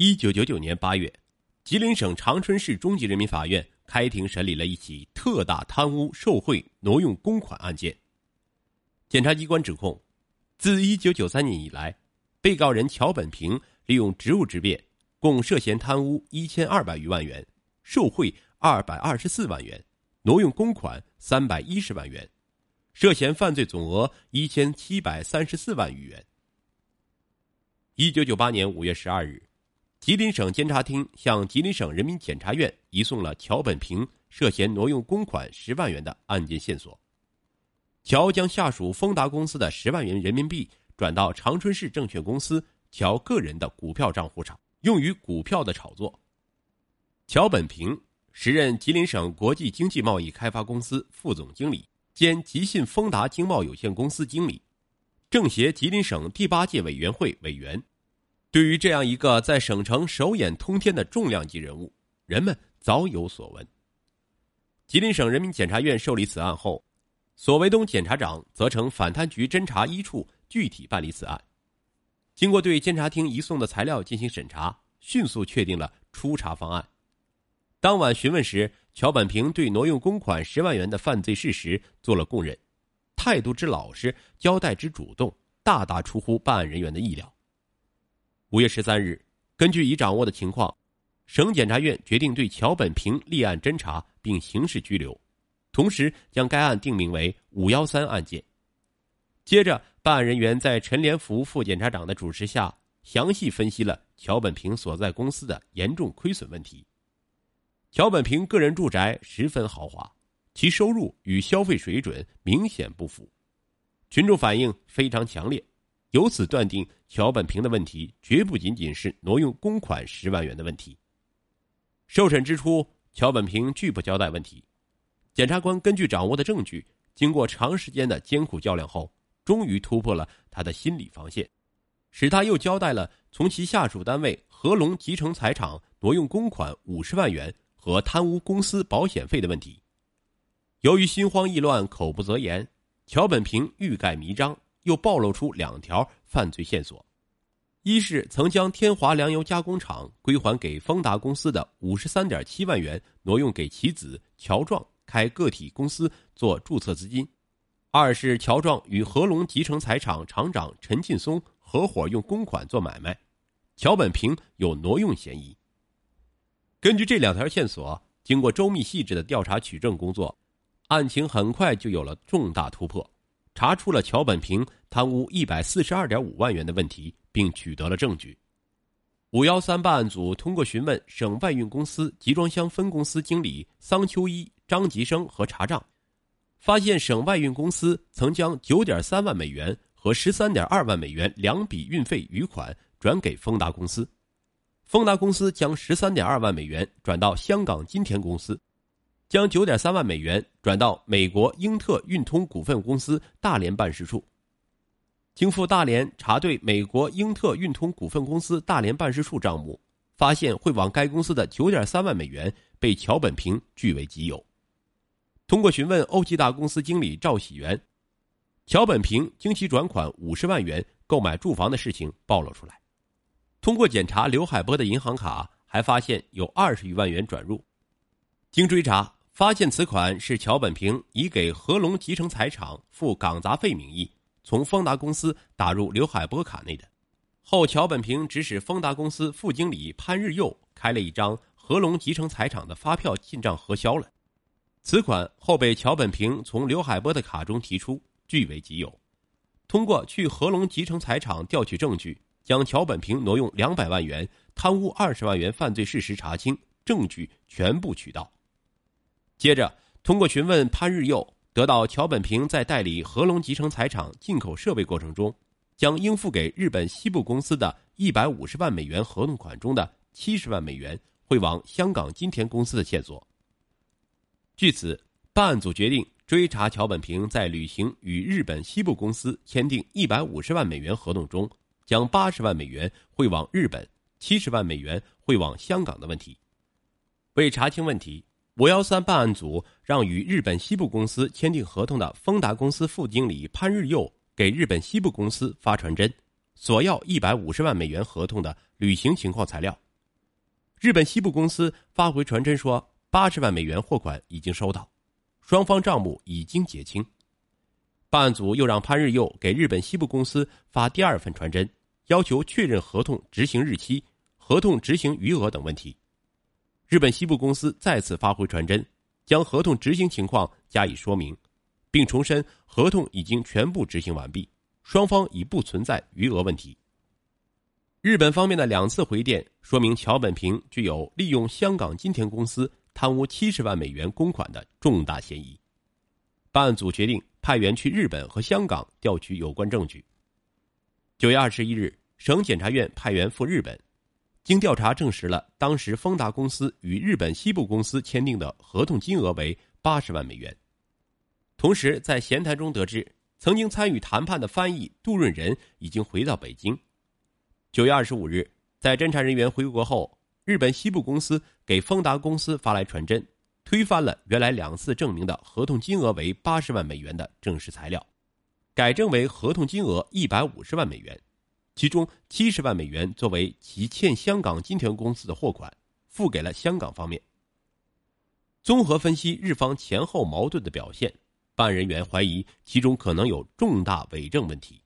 一九九九年八月，吉林省长春市中级人民法院开庭审理了一起特大贪污受贿挪用公款案件。检察机关指控，自一九九三年以来，被告人乔本平利用职务之便，共涉嫌贪污一千二百余万元，受贿二百二十四万元，挪用公款三百一十万元，涉嫌犯罪总额一千七百三十四万余元。一九九八年五月十二日，吉林省监察厅向吉林省人民检察院移送了乔本平涉嫌挪用公款十万元的案件线索。乔将下属丰达公司的十万元人民币转到长春市证券公司乔个人的股票账户上，用于股票的炒作。乔本平时任吉林省国际经济贸易开发公司副总经理兼吉信丰达经贸有限公司经理。政协吉林省第八届委员会委员，对于这样一个在省城手眼通天的重量级人物，人们早有所闻。吉林省人民检察院受理此案后，索维东检察长责成反贪局侦查一处具体办理此案。经过对监察厅移送的材料进行审查，迅速确定了初查方案。当晚询问时，乔本平对挪用公款十万元的犯罪事实做了供认。态度之老实，交代之主动，大大出乎办案人员的意料。五月十三日，根据已掌握的情况，省检察院决定对乔本平立案侦查并刑事拘留，同时将该案定名为“五幺三案件”。接着，办案人员在陈连福副检察长的主持下，详细分析了乔本平所在公司的严重亏损问题。乔本平个人住宅十分豪华。其收入与消费水准明显不符，群众反应非常强烈，由此断定乔本平的问题绝不仅仅是挪用公款十万元的问题。受审之初，乔本平拒不交代问题，检察官根据掌握的证据，经过长时间的艰苦较量后，终于突破了他的心理防线，使他又交代了从其下属单位合龙集成材厂挪用公款五十万元和贪污公司保险费的问题。由于心慌意乱、口不择言，乔本平欲盖弥彰，又暴露出两条犯罪线索：一是曾将天华粮油加工厂归还给丰达公司的五十三点七万元挪用给其子乔壮开个体公司做注册资金；二是乔壮与合龙集成材厂厂长陈劲松合伙用公款做买卖，乔本平有挪用嫌疑。根据这两条线索，经过周密细致的调查取证工作。案情很快就有了重大突破，查出了乔本平贪污一百四十二点五万元的问题，并取得了证据。五幺三办案组通过询问省外运公司集装箱分公司经理桑秋一、张吉生和查账，发现省外运公司曾将九点三万美元和十三点二万美元两笔运费余款转给丰达公司，丰达公司将十三点二万美元转到香港金田公司。将九点三万美元转到美国英特运通股份公司大连办事处。经赴大连查对美国英特运通股份公司大连办事处账目，发现汇往该公司的九点三万美元被乔本平据为己有。通过询问欧记大公司经理赵喜元，乔本平经其转款五十万元购买住房的事情暴露出来。通过检查刘海波的银行卡，还发现有二十余万元转入。经追查。发现此款是乔本平以给合隆集成材厂付港杂费名义，从丰达公司打入刘海波卡内的。后乔本平指使丰达公司副经理潘日佑开了一张合隆集成材厂的发票进账核销了。此款后被乔本平从刘海波的卡中提出，据为己有。通过去合隆集成材厂调取证据，将乔本平挪用两百万元、贪污二十万元犯罪事实查清，证据全部取到。接着，通过询问潘日佑，得到乔本平在代理合龙集成材厂进口设备过程中，将应付给日本西部公司的一百五十万美元合同款中的七十万美元汇往香港金田公司的线索。据此，办案组决定追查乔本平在履行与日本西部公司签订一百五十万美元合同中，将八十万美元汇往日本，七十万美元汇往香港的问题。为查清问题。五幺三办案组让与日本西部公司签订合同的丰达公司副经理潘日佑给日本西部公司发传真，索要一百五十万美元合同的履行情况材料，日本西部公司发回传真说，八十万美元货款已经收到，双方账目已经结清。办案组又让潘日佑给日本西部公司发第二份传真，要求确认合同执行日期、合同执行余额等问题。日本西部公司再次发回传真，将合同执行情况加以说明，并重申合同已经全部执行完毕，双方已不存在余额问题。日本方面的两次回电说明，桥本平具有利用香港金田公司贪污七十万美元公款的重大嫌疑。办案组决定派员去日本和香港调取有关证据。九月二十一日，省检察院派员赴日本。经调查证实了，当时丰达公司与日本西部公司签订的合同金额为八十万美元。同时，在闲谈中得知，曾经参与谈判的翻译杜润仁已经回到北京。九月二十五日，在侦查人员回国后，日本西部公司给丰达公司发来传真，推翻了原来两次证明的合同金额为八十万美元的正式材料，改正为合同金额一百五十万美元。其中七十万美元作为其欠香港金田公司的货款，付给了香港方面。综合分析日方前后矛盾的表现，办案人员怀疑其中可能有重大伪证问题。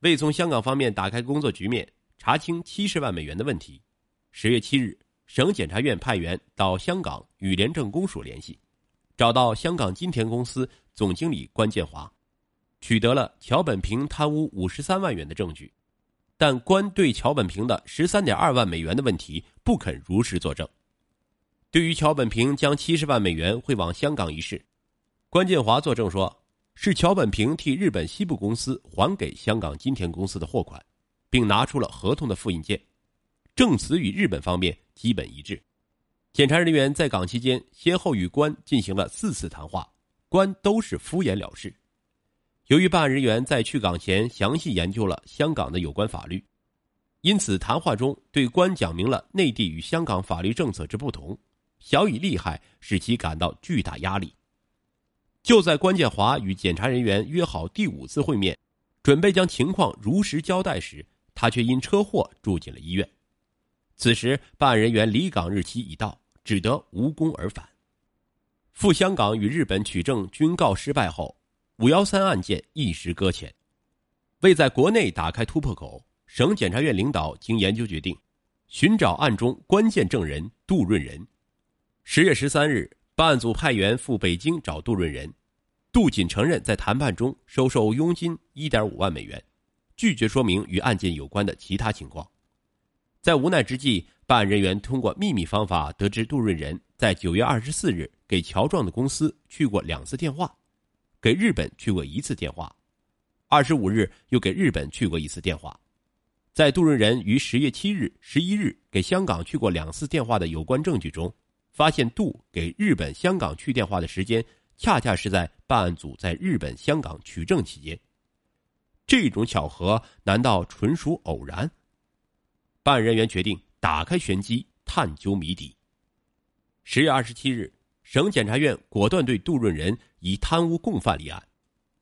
为从香港方面打开工作局面，查清七十万美元的问题，十月七日，省检察院派员到香港与廉政公署联系，找到香港金田公司总经理关建华。取得了桥本平贪污五十三万元的证据，但关对桥本平的十三点二万美元的问题不肯如实作证。对于桥本平将七十万美元汇往香港一事，关建华作证说，是桥本平替日本西部公司还给香港金田公司的货款，并拿出了合同的复印件，证词与日本方面基本一致。检察人员在港期间先后与关进行了四次谈话，关都是敷衍了事。由于办案人员在去港前详细研究了香港的有关法律，因此谈话中对关讲明了内地与香港法律政策之不同，小以利害，使其感到巨大压力。就在关建华与检察人员约好第五次会面，准备将情况如实交代时，他却因车祸住进了医院。此时，办案人员离港日期已到，只得无功而返。赴香港与日本取证均告失败后。五幺三案件一时搁浅，为在国内打开突破口，省检察院领导经研究决定，寻找案中关键证人杜润仁。十月十三日，办案组派员赴北京找杜润仁，杜仅承认在谈判中收受佣金一点五万美元，拒绝说明与案件有关的其他情况。在无奈之际，办案人员通过秘密方法得知杜润仁在九月二十四日给乔壮的公司去过两次电话。给日本去过一次电话，二十五日又给日本去过一次电话，在杜润仁于十月七日、十一日给香港去过两次电话的有关证据中，发现杜给日本、香港去电话的时间，恰恰是在办案组在日本、香港取证期间。这种巧合难道纯属偶然？办案人员决定打开玄机，探究谜底。十月二十七日。省检察院果断对杜润仁以贪污共犯立案，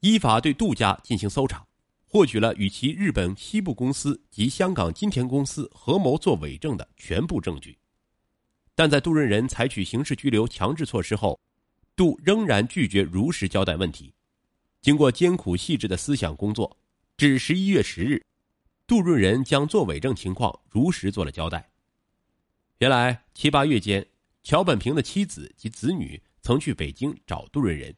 依法对杜家进行搜查，获取了与其日本西部公司及香港金田公司合谋作伪证的全部证据。但在杜润仁采取刑事拘留强制措施后，杜仍然拒绝如实交代问题。经过艰苦细致的思想工作，至十一月十日，杜润仁将作伪证情况如实做了交代。原来七八月间。桥本平的妻子及子女曾去北京找杜润仁，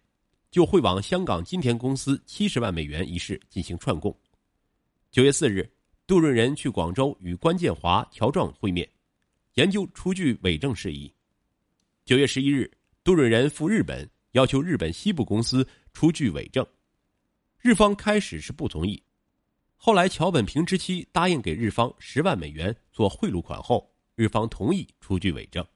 就汇往香港金田公司七十万美元一事进行串供。九月四日，杜润仁去广州与关建华、乔壮会面，研究出具伪证事宜。九月十一日，杜润仁赴日本，要求日本西部公司出具伪证。日方开始是不同意，后来桥本平之妻答应给日方十万美元做贿赂款后，日方同意出具伪证。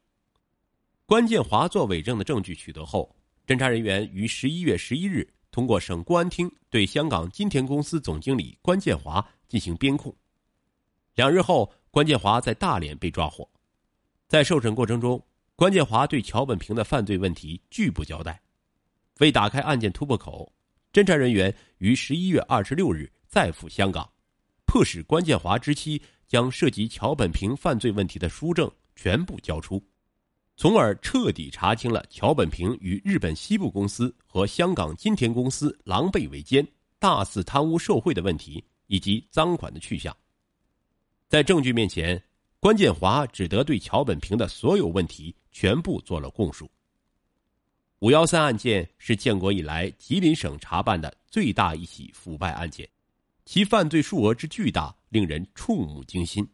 关建华作伪证的证据取得后，侦查人员于十一月十一日通过省公安厅对香港金田公司总经理关建华进行编控。两日后，关建华在大连被抓获。在受审过程中，关建华对桥本平的犯罪问题拒不交代。为打开案件突破口，侦查人员于十一月二十六日再赴香港，迫使关建华之妻将涉及桥本平犯罪问题的书证全部交出，从而彻底查清了桥本平与日本西部公司和香港金田公司狼狈为奸、大肆贪污受贿的问题以及赃款的去向。在证据面前，关建华只得对桥本平的所有问题全部做了供述。五幺三案件是建国以来吉林省查办的最大一起腐败案件，其犯罪数额之巨大令人触目惊心。